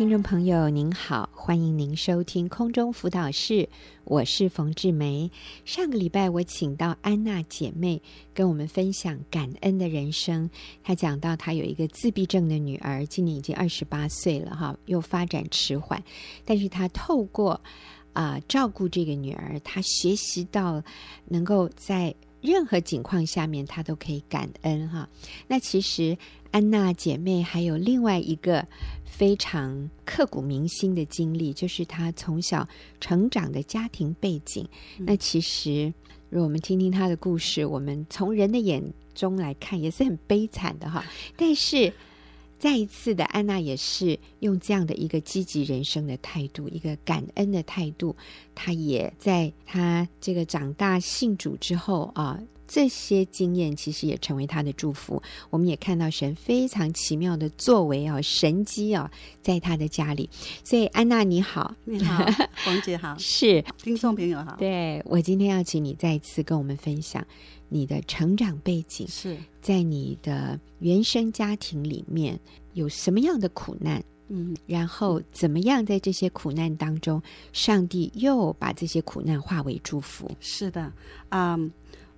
听众朋友您好，欢迎您收听空中辅导室，我是冯志梅。上个礼拜我请到安娜姐妹跟我们分享感恩的人生。她讲到她有一个自闭症的女儿，今年已经二十八岁了哈，又发展迟缓，但是她透过啊、照顾这个女儿，她学习到能够在任何情况下面，她都可以感恩哈。那其实。安娜姐妹还有另外一个非常刻骨铭心的经历，就是他从小成长的家庭背景。嗯、那其实，如果我们听听他的故事，我们从人的眼中来看，也是很悲惨的哈。但是，再一次的，安娜也是用这样的一个积极人生的态度，一个感恩的态度，她也在她这个长大信主之后啊。这些经验其实也成为他的祝福。我们也看到神非常奇妙的作为啊，神机啊，在他的家里。所以安娜你好，你好，黄姐好，是听众朋友好。对，我今天要请你再一次跟我们分享你的成长背景，是在你的原生家庭里面有什么样的苦难？嗯，然后怎么样在这些苦难当中，上帝又把这些苦难化为祝福？是的，嗯。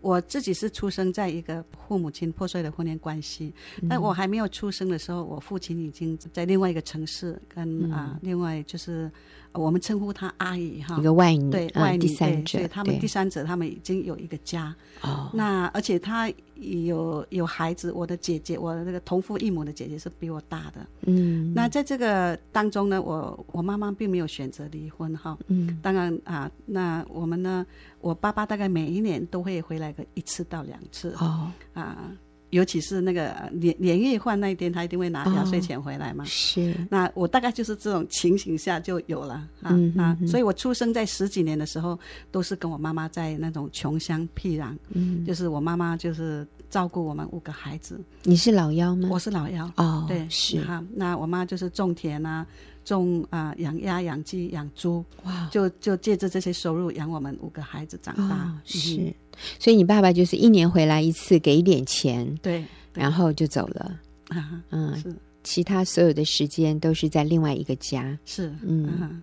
我自己是出生在一个父母亲破碎的婚姻关系，嗯、但我还没有出生的时候，我父亲已经在另外一个城市，跟啊、另外就是我们称呼她阿姨哈，一个外女，对外女、嗯、第三者，对，他们第三者，他们已经有一个家。哦，那而且她有有孩子，我的姐姐，我的那个同父异母的姐姐是比我大的。嗯，那在这个当中呢，我我妈妈并没有选择离婚哈。嗯，当然啊，那我们呢？我爸爸大概每一年都会回来个一次到两次哦啊，尤其是那个年年夜饭那一天，他一定会拿压岁钱回来嘛。是，那我大概就是这种情形下就有了啊啊，所以我出生在十几年的时候，都是跟我妈妈在那种穷乡僻壤，嗯，就是我妈妈就是照顾我们五个孩子。你是老幺吗？我是老幺哦，对，是哈。那我妈就是种田啊。种啊，养鸭、养鸡、养猪，哇！就就借着这些收入养我们五个孩子长大。哦、是，嗯、所以你爸爸就是一年回来一次，给一点钱，对，然后就走了。啊，嗯，是。其他所有的时间都是在另外一个家。是，嗯。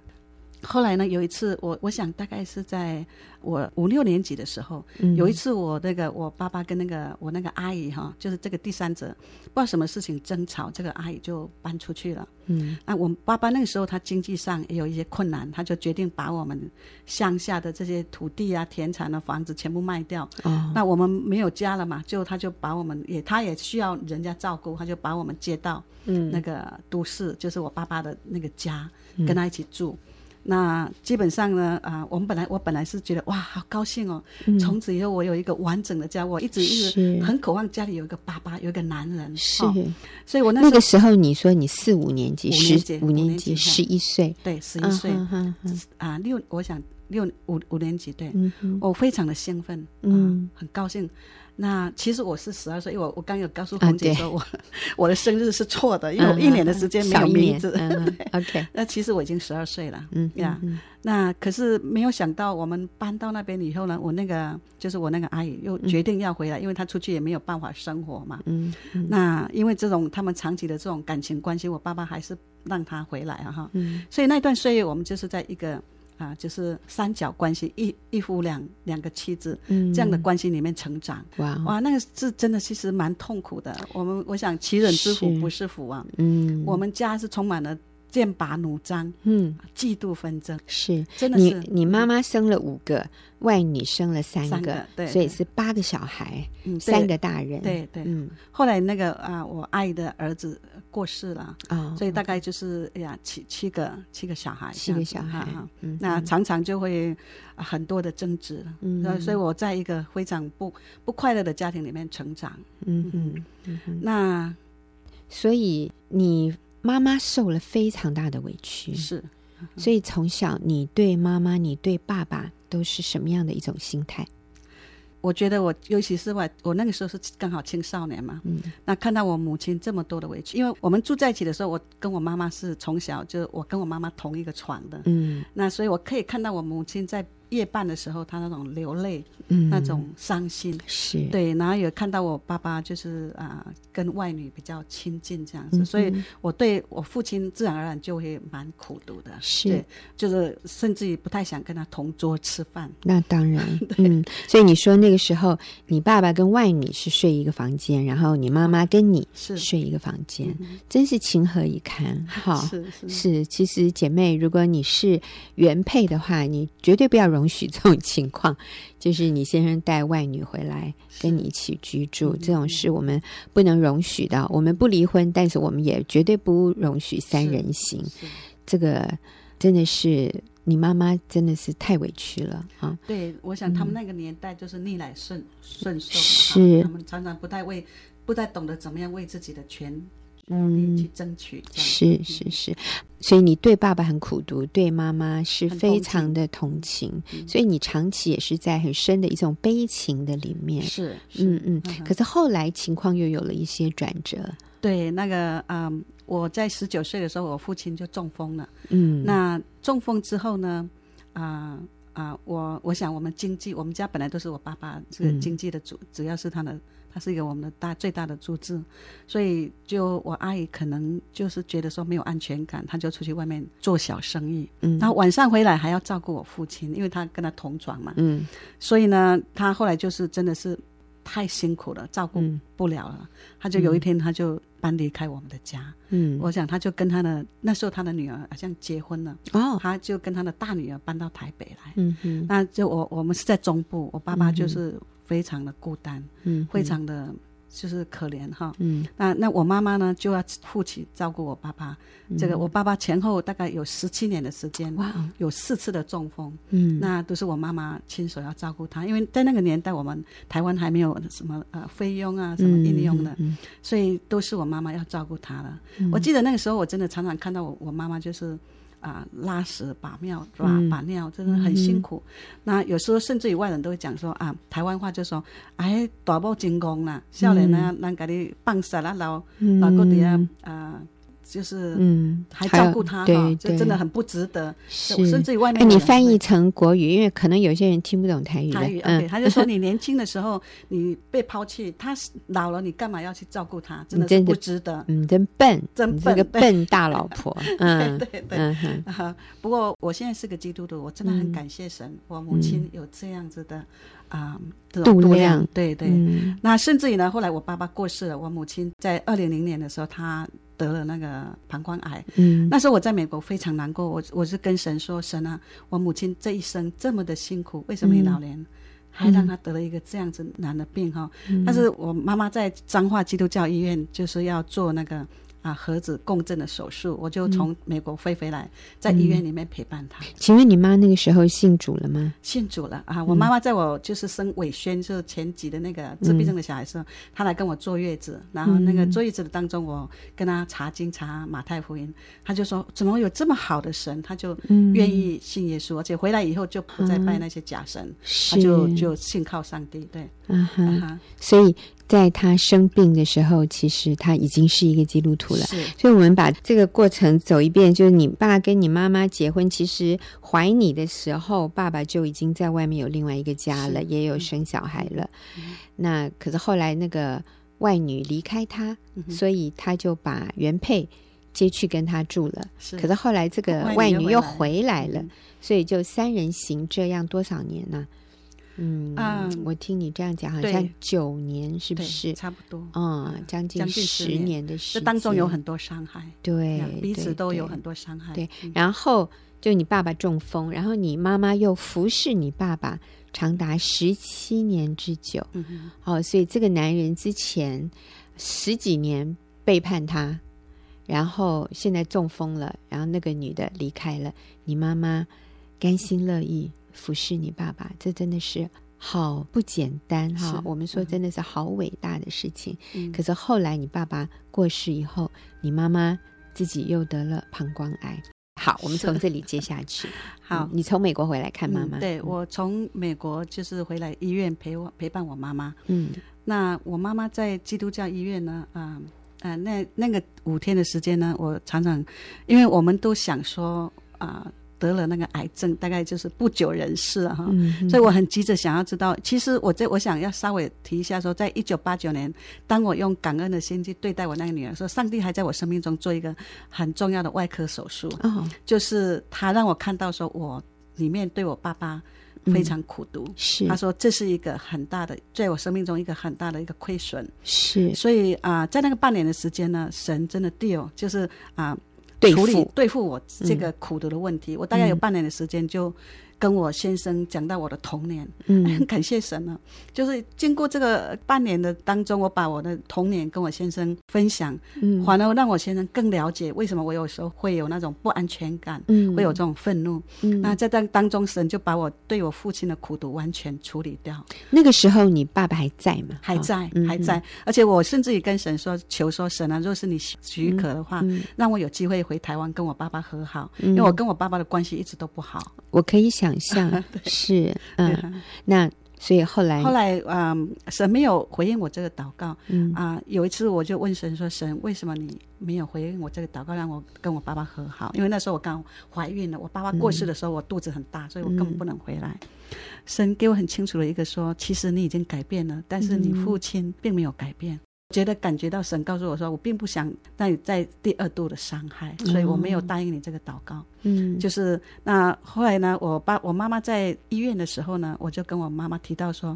啊后来呢，有一次我我想大概是在我五六年级的时候，嗯、有一次我那个我爸爸跟那个我那个阿姨哈，就是这个第三者，不知道什么事情争吵，这个阿姨就搬出去了。嗯，那我爸爸那个时候他经济上也有一些困难，他就决定把我们乡下的这些土地啊、田产啊房子全部卖掉。哦，那我们没有家了嘛，就他就把我们也他也需要人家照顾，他就把我们接到嗯那个都市，嗯、就是我爸爸的那个家，跟他一起住。嗯那基本上呢，啊，我们本来我本来是觉得哇，好高兴哦，从此以后我有一个完整的家，我一直一直很渴望家里有一个爸爸，有一个男人。是，所以我那个时候你说你四五年级，十五年级，十一岁，对，十一岁，啊，六，我想六五五年级，对，我非常的兴奋，嗯，很高兴。那其实我是十二岁，因为我我刚有告诉红姐说我 我的生日是错的，因为我一年的时间没有名字。OK，那其实我已经十二岁了。嗯呀，那可是没有想到，我们搬到那边以后呢，我那个就是我那个阿姨又决定要回来，因为她出去也没有办法生活嘛。嗯，那因为这种他们长期的这种感情关系，我爸爸还是让她回来啊哈。嗯，所以那段岁月我们就是在一个。啊，就是三角关系，一一夫两两个妻子，嗯，这样的关系里面成长，哇哇，那个是真的，其实蛮痛苦的。我们我想，其人之福不是福啊，嗯，我们家是充满了。剑拔弩张，嗯，嫉妒纷争。是，真的是。你你妈妈生了五个，外女生了三个，对，所以是八个小孩，嗯三个大人，对对。嗯，后来那个啊，我阿姨的儿子过世了啊，所以大概就是哎呀，七七个七个小孩，七个小孩，嗯那常常就会很多的争执，嗯，所以我在一个非常不不快乐的家庭里面成长，嗯嗯嗯，那所以你。妈妈受了非常大的委屈，是，所以从小你对妈妈、你对爸爸都是什么样的一种心态？我觉得我，尤其是我，我那个时候是刚好青少年嘛，嗯，那看到我母亲这么多的委屈，因为我们住在一起的时候，我跟我妈妈是从小就我跟我妈妈同一个床的，嗯，那所以我可以看到我母亲在夜半的时候，他那种流泪，嗯，那种伤心，是对。然后有看到我爸爸就是啊、跟外女比较亲近这样子，所以我对我父亲自然而然就会蛮苦毒的，是，就是甚至于不太想跟他同桌吃饭。那当然，嗯。所以你说那个时候，你爸爸跟外女是睡一个房间，然后你妈妈跟你是睡一个房间，真是情何以堪，哈，是是是。其实姐妹，如果你是原配的话，你绝对不要容许这种情况，就是你先生带外女回来跟你一起居住，这种事我们不能容许的。我们不离婚，但是我们也绝对不容许三人行。这个真的是你妈妈真的是太委屈了啊！对，我想他们那个年代就是逆来顺顺受，是他们常常不太为，不太懂得怎么样为自己的权。嗯，去争取是是是，所以你对爸爸很苦读，对妈妈是非常的同情，同情，所以你长期也是在很深的一种悲情的里面。是，是嗯嗯。嗯，可是后来情况又有了一些转折。对，那个嗯、呃，我在十九岁的时候，我父亲就中风了。嗯，那中风之后呢？啊、呃、啊、呃，我我想我们经济，我们家本来都是我爸爸这个经济的主，只、嗯、要是他的。他是一个我们的大最大的柱子，所以就我阿姨可能就是觉得说没有安全感，她就出去外面做小生意，嗯，然后晚上回来还要照顾我父亲，因为他跟他同床嘛，嗯，所以呢，他后来就是真的是太辛苦了，照顾不了了，嗯，他就有一天他就搬离开我们的家，嗯，我想他就跟他的那时候他的女儿好像结婚了，哦，他就跟他的大女儿搬到台北来，嗯嗯，那就我我们是在中部，我爸爸就是。非常的孤单，嗯，非常的就是可怜哈，嗯，那那我妈妈呢就要负起照顾我爸爸，嗯，这个我爸爸前后大概有十七年的时间，哇，有四次的中风，嗯，那都是我妈妈亲手要照顾他，因为在那个年代我们台湾还没有什么呃菲佣啊什么应用的，嗯，所以都是我妈妈要照顾他的，嗯。我记得那个时候我真的常常看到我我妈妈就是。啊，拉屎把尿是吧？把尿真的很辛苦，嗯。那有时候甚至于外人都会讲说啊，台湾话就说，哎，大步进攻啦，少年呢，咱给你放屎了，然后然后底下啊。就是，嗯，还照顾他，哈，这真的很不值得。是，甚至于外面，哎，你翻译成国语，因为可能有些人听不懂台语。台语，嗯，他就说你年轻的时候 你被抛弃，他老了你干嘛要去照顾他？真的是不值得。嗯，真笨，真笨，这个笨大老婆。嗯，对对 不过我现在是个基督徒，我真的很感谢神，我母亲有这样子的啊度量。对对。那甚至于呢，后来我爸爸过世了，我母亲在二零零年的时候，她。得了那个膀胱癌，嗯，那时候我在美国非常难过，我我是跟神说，神啊，我母亲这一生这么的辛苦，为什么你老年还让她得了一个这样子难的病哈？嗯，但是我妈妈在彰化基督教医院就是要做那个。啊，核子共振的手术，我就从美国飞回来，嗯，在医院里面陪伴他。请问你妈那个时候信主了吗？信主了啊！我妈妈在我就是生伟轩，就是前几的那个自闭症的小孩时候，她，嗯，来跟我坐月子，然后那个坐月子的当中，我跟她查经查马太福音，她就说怎么有这么好的神，她就愿意信耶稣，而且回来以后就不再拜那些假神，她就就信靠上帝。对，嗯哈，所以。在他生病的时候，其实他已经是一个基督徒了。是，所以，我们把这个过程走一遍，就是你爸跟你妈妈结婚，其实怀你的时候，爸爸就已经在外面有另外一个家了，也有生小孩了。嗯、那可是后来那个外女离开他，嗯，所以他就把原配接去跟他住了。是，可是后来这个外女又回来了，嗯、所以就三人行这样多少年呢？嗯，我听你这样讲，好像九年是不是？差不多，嗯，将近十年的时间，这当中有很多伤害，对，彼此都有很多伤害。对，然后就你爸爸中风，然后你妈妈又服侍你爸爸长达十七年之久。嗯，哦，所以这个男人之前十几年背叛他，然后现在中风了，然后那个女的离开了，你妈妈甘心乐意。服侍你爸爸，这真的是好不简单哈！我们说真的是好伟大的事情。嗯。可是后来你爸爸过世以后，你妈妈自己又得了膀胱癌。好，我们从这里接下去。好，嗯，你从美国回来看妈妈。嗯，对，我从美国就是回来医院陪我陪伴我妈妈。嗯，那我妈妈在基督教医院呢？啊、呃、啊，那那个五天的时间呢，我常常，因为我们都想说啊。呃得了那个癌症，大概就是不久人世了哈。嗯、所以我很急着想要知道，其实我这我想要稍微提一下说，在一九八九年，当我用感恩的心去对待我那个女儿说，上帝还在我生命中做一个很重要的外科手术，哦、就是他让我看到说我里面对我爸爸。非常苦读，嗯、是。他说这是一个很大的，在我生命中一个很大的一个亏损，是。所以啊、呃，在那个半年的时间呢，神真的 deal 就是啊，对付对付我这个苦读的问题，嗯、我大概有半年的时间就。跟我先生讲到我的童年，嗯，很感谢神呢、啊。就是经过这个半年的当中，我把我的童年跟我先生分享，嗯，反而让我先生更了解为什么我有时候会有那种不安全感，嗯，会有这种愤怒，嗯，那在当当中，神就把我对我父亲的苦毒完全处理掉。那个时候你爸爸还在吗？还在，还在。而且我甚至于跟神说，求说神啊，若是你许可的话，让我有机会回台湾跟我爸爸和好，因为我跟我爸爸的关系一直都不好。我可以想象 是嗯，那所以后来后来嗯，神没有回应我这个祷告，嗯啊，有一次我就问神说：“神，为什么你没有回应我这个祷告，让我跟我爸爸和好？因为那时候我刚怀孕了，我爸爸过世的时候我肚子很大，所以我根本不能回来。神给我很清楚的一个说：其实你已经改变了，但是你父亲并没有改变。”觉得感觉到神告诉我说，我并不想让你再第二度的伤害，所以我没有答应你这个祷告。嗯，就是那后来呢，我爸我妈妈在医院的时候呢，我就跟我妈妈提到说，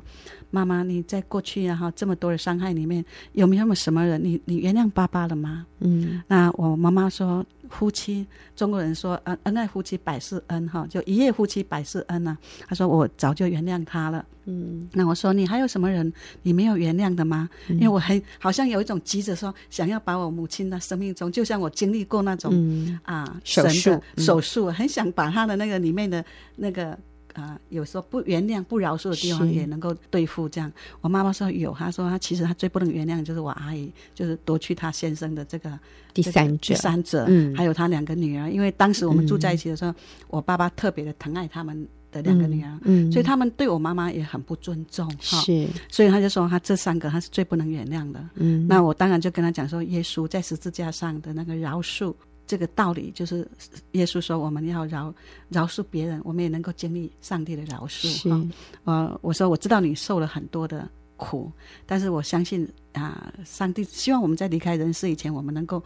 妈妈你在过去然后这么多的伤害里面，有没有什么人你你原谅爸爸了吗？嗯，那我妈妈说。夫妻，中国人说，恩恩爱夫妻百事恩哈，就一夜夫妻百事恩呐、啊。他说我早就原谅他了。嗯，那我说你还有什么人你没有原谅的吗？嗯、因为我很好像有一种急着说，想要把我母亲的生命中，就像我经历过那种、嗯、啊手术手术，很想把他的那个里面的那个。啊、呃，有时候不原谅、不饶恕的地方也能够对付这样。我妈妈说有，她说她其实她最不能原谅的就是我阿姨，就是夺去她先生的这个第三者、第三者，嗯，还有她两个女儿。因为当时我们住在一起的时候，嗯、我爸爸特别的疼爱他们的两个女儿，嗯，所以他们对我妈妈也很不尊重哈，是，所以他就说他这三个他是最不能原谅的，嗯，那我当然就跟他讲说，耶稣在十字架上的那个饶恕。这个道理就是，耶稣说我们要饶饶恕别人，我们也能够经历上帝的饶恕。是，呃，我说我知道你受了很多的苦，但是我相信啊、呃，上帝希望我们在离开人世以前，我们能够。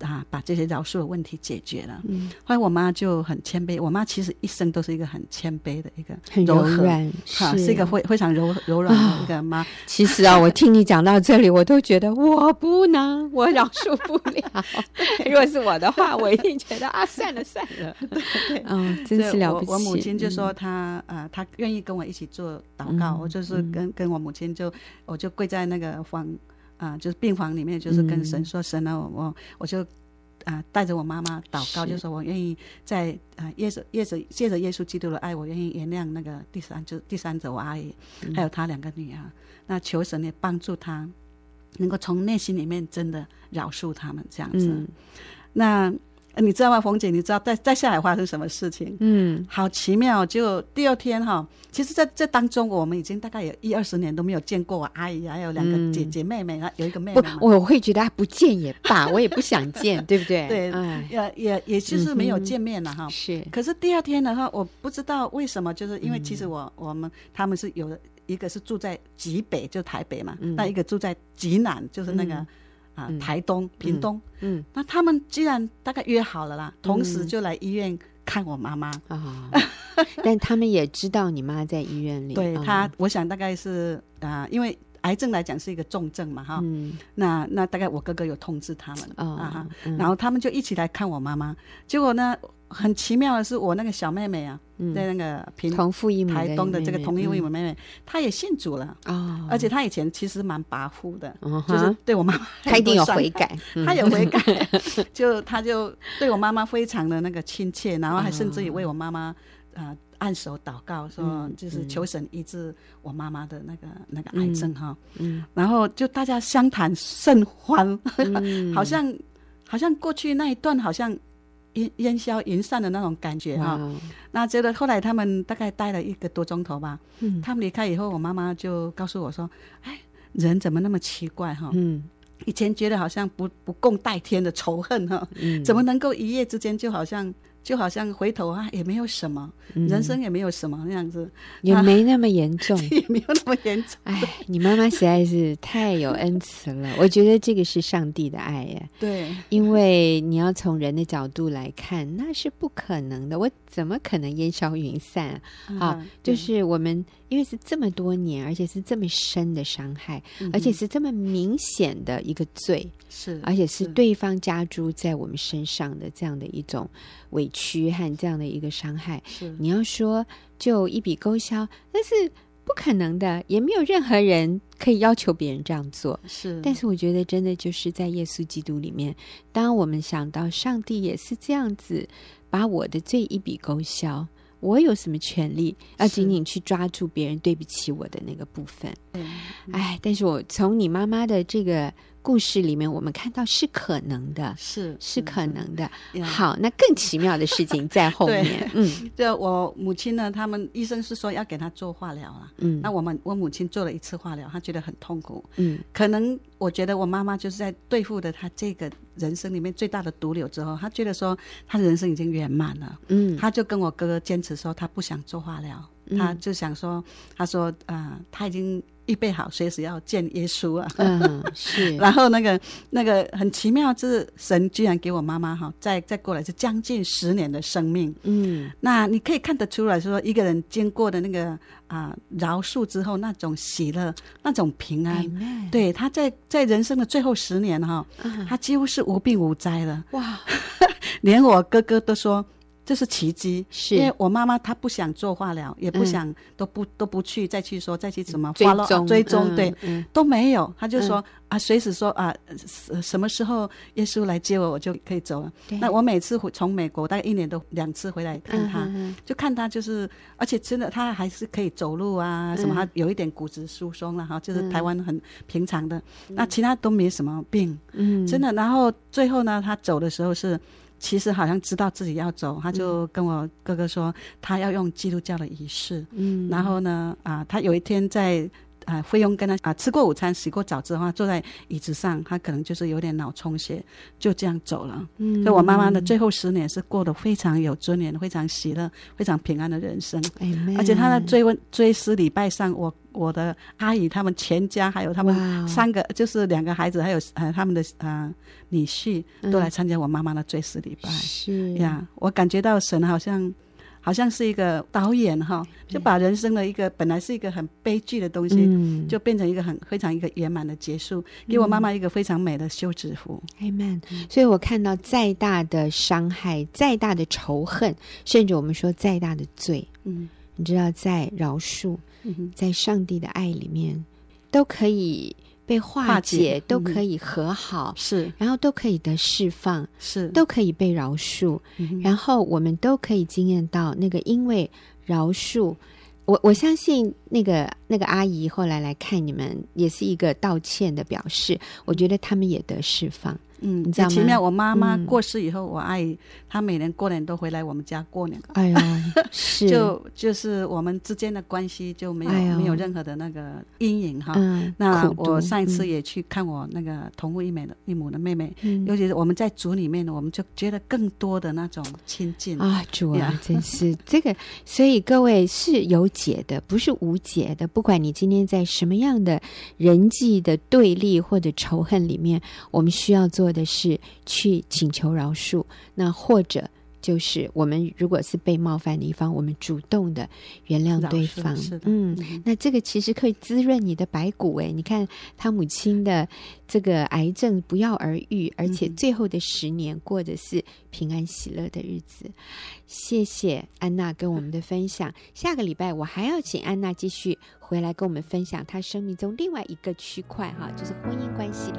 啊，把这些饶恕的问题解决了。嗯，后来我妈就很谦卑。我妈其实一生都是一个很谦卑的一个，很柔软，哈，是，是一个非非常柔柔软的一个妈。哦、其实啊，我听你讲到这里，我都觉得我不能，我饶恕不了。如果是我的话，我一定觉得啊，算了算了。对，嗯，真是了不起。我，我母亲就说她，嗯、呃，她愿意跟我一起做祷告。嗯、我就是跟跟我母亲就，我就跪在那个房。啊，就是病房里面，就是跟神说：“神啊，我我我就啊带着我妈妈祷告，就说我愿意在啊耶稣耶稣借着耶稣基督的爱，我愿意原谅那个第三就第三者我阿姨，还有她两个女儿。那求神也帮助她，能够从内心里面真的饶恕他们这样子。那。”你知道吗，冯姐？你知道在在下海发生什么事情？嗯，好奇妙。就第二天哈，其实在这当中，我们已经大概有一二十年都没有见过我阿姨，还有两个姐姐妹妹，有一个妹妹。不，我会觉得不见也罢，我也不想见，对不对？对，也也也就是没有见面了哈。是。可是第二天的话，我不知道为什么，就是因为其实我我们他们是有一个是住在极北，就台北嘛，那一个住在极南，就是那个。啊，台东、屏东，嗯，那他们既然大概约好了啦，同时就来医院看我妈妈啊。但他们也知道你妈在医院里。对他，我想大概是啊，因为癌症来讲是一个重症嘛，哈。嗯。那那大概我哥哥有通知他们啊，然后他们就一起来看我妈妈。结果呢，很奇妙的是，我那个小妹妹啊，在那个平同父异母台东的这个同父异母妹妹，她也信主了啊，而且她以前其实蛮跋扈的，就是对我妈妈，她一定有悔改，她有悔改，就她就对我妈妈非常的那个亲切，然后还甚至于为我妈妈啊按手祷告，说就是求神医治我妈妈的那个那个癌症哈，嗯，然后就大家相谈甚欢，好像好像过去那一段好像。烟烟消云散的那种感觉哈那觉得后来他们大概待了一个多钟头吧。嗯，他们离开以后，我妈妈就告诉我说：“哎，人怎么那么奇怪哈？嗯，以前觉得好像不不共戴天的仇恨哈，嗯，怎么能够一夜之间就好像就好像回头啊也没有什么，嗯、人生也没有什么那样子，也没那么严重，也没有那么严重。哎，你妈妈实在是太有恩慈了，我觉得这个是上帝的爱呀。对，因为你要从人的角度来看，那是不可能的，我怎么可能烟消云散啊？嗯、啊就是我们。因为是这么多年，而且是这么深的伤害，嗯、而且是这么明显的一个罪，是，而且是对方加诸在我们身上的这样的一种委屈和这样的一个伤害。是，你要说就一笔勾销，那是不可能的，也没有任何人可以要求别人这样做。是，但是我觉得真的就是在耶稣基督里面，当我们想到上帝也是这样子把我的罪一笔勾销。我有什么权利要紧紧去抓住别人对不起我的那个部分？嗯，哎，但是我从你妈妈的这个故事里面，我们看到是可能的，是是可能的。嗯、好，那更奇妙的事情在后面。嗯，就我母亲呢，他们医生是说要给她做化疗了。嗯，那我们我母亲做了一次化疗，她觉得很痛苦。嗯，可能我觉得我妈妈就是在对付的她这个人生里面最大的毒瘤之后，她觉得说她的人生已经圆满了。嗯，她就跟我哥哥坚持说，她不想做化疗，嗯、她就想说，她说啊、呃，她已经。预备好，随时要见耶稣啊！嗯，是。然后那个那个很奇妙，就是神居然给我妈妈哈，再再过来是将近十年的生命。嗯，那你可以看得出来说，一个人经过的那个啊、呃、饶恕之后，那种喜乐，那种平安，嗯、对，他在在人生的最后十年哈，他几乎是无病无灾了。哇，连我哥哥都说。这是奇迹，是。因为我妈妈她不想做化疗，也不想，都不都不去再去说再去怎么追踪追踪，对，都没有。她就说啊，随时说啊，什么时候耶稣来接我，我就可以走了。那我每次回从美国大概一年都两次回来看她，就看她就是，而且真的她还是可以走路啊，什么她有一点骨质疏松了哈，就是台湾很平常的，那其他都没什么病，嗯，真的。然后最后呢，她走的时候是。其实好像知道自己要走，他就跟我哥哥说，他要用基督教的仪式。嗯，然后呢，啊，他有一天在啊，菲佣跟他啊吃过午餐、洗过澡之后，坐在椅子上，他可能就是有点脑充血，就这样走了。嗯，所以我妈妈的最后十年是过得非常有尊严、非常喜乐、非常平安的人生。哎，而且她的追问追思礼拜上，我我的阿姨他们全家还有他们三个，就是两个孩子，还有呃他们的啊。女婿都来参加我妈妈的追思礼拜，是呀，我感觉到神好像，好像是一个导演哈，就把人生的一个本来是一个很悲剧的东西，就变成一个很非常一个圆满的结束，给我妈妈一个非常美的休止符。Amen。所以我看到再大的伤害，再大的仇恨，甚至我们说再大的罪，嗯，你知道，在饶恕，在上帝的爱里面，都可以。被化解，都可以和好，嗯、是，然后都可以得释放，是，都可以被饶恕，嗯、然后我们都可以经验到那个因为饶恕，我我相信那个那个阿姨后来来看你们，也是一个道歉的表示，我觉得他们也得释放。嗯，你知道吗？奇妙，我妈妈过世以后，我阿姨她每年过年都回来我们家过年。哎呀，是，就就是我们之间的关系就没有没有任何的那个阴影哈。那我上一次也去看我那个同父异母的异母的妹妹，尤其是我们在组里面，我们就觉得更多的那种亲近啊，主啊，真是这个。所以各位是有解的，不是无解的。不管你今天在什么样的人际的对立或者仇恨里面，我们需要做。的是去请求饶恕，那或者就是我们如果是被冒犯的一方，我们主动的原谅对方。嗯，那这个其实可以滋润你的白骨。哎，你看他母亲的这个癌症不药而愈，而且最后的十年过的是平安喜乐的日子。谢谢安娜跟我们的分享。下个礼拜我还要请安娜继续回来跟我们分享她生命中另外一个区块哈，就是婚姻关系。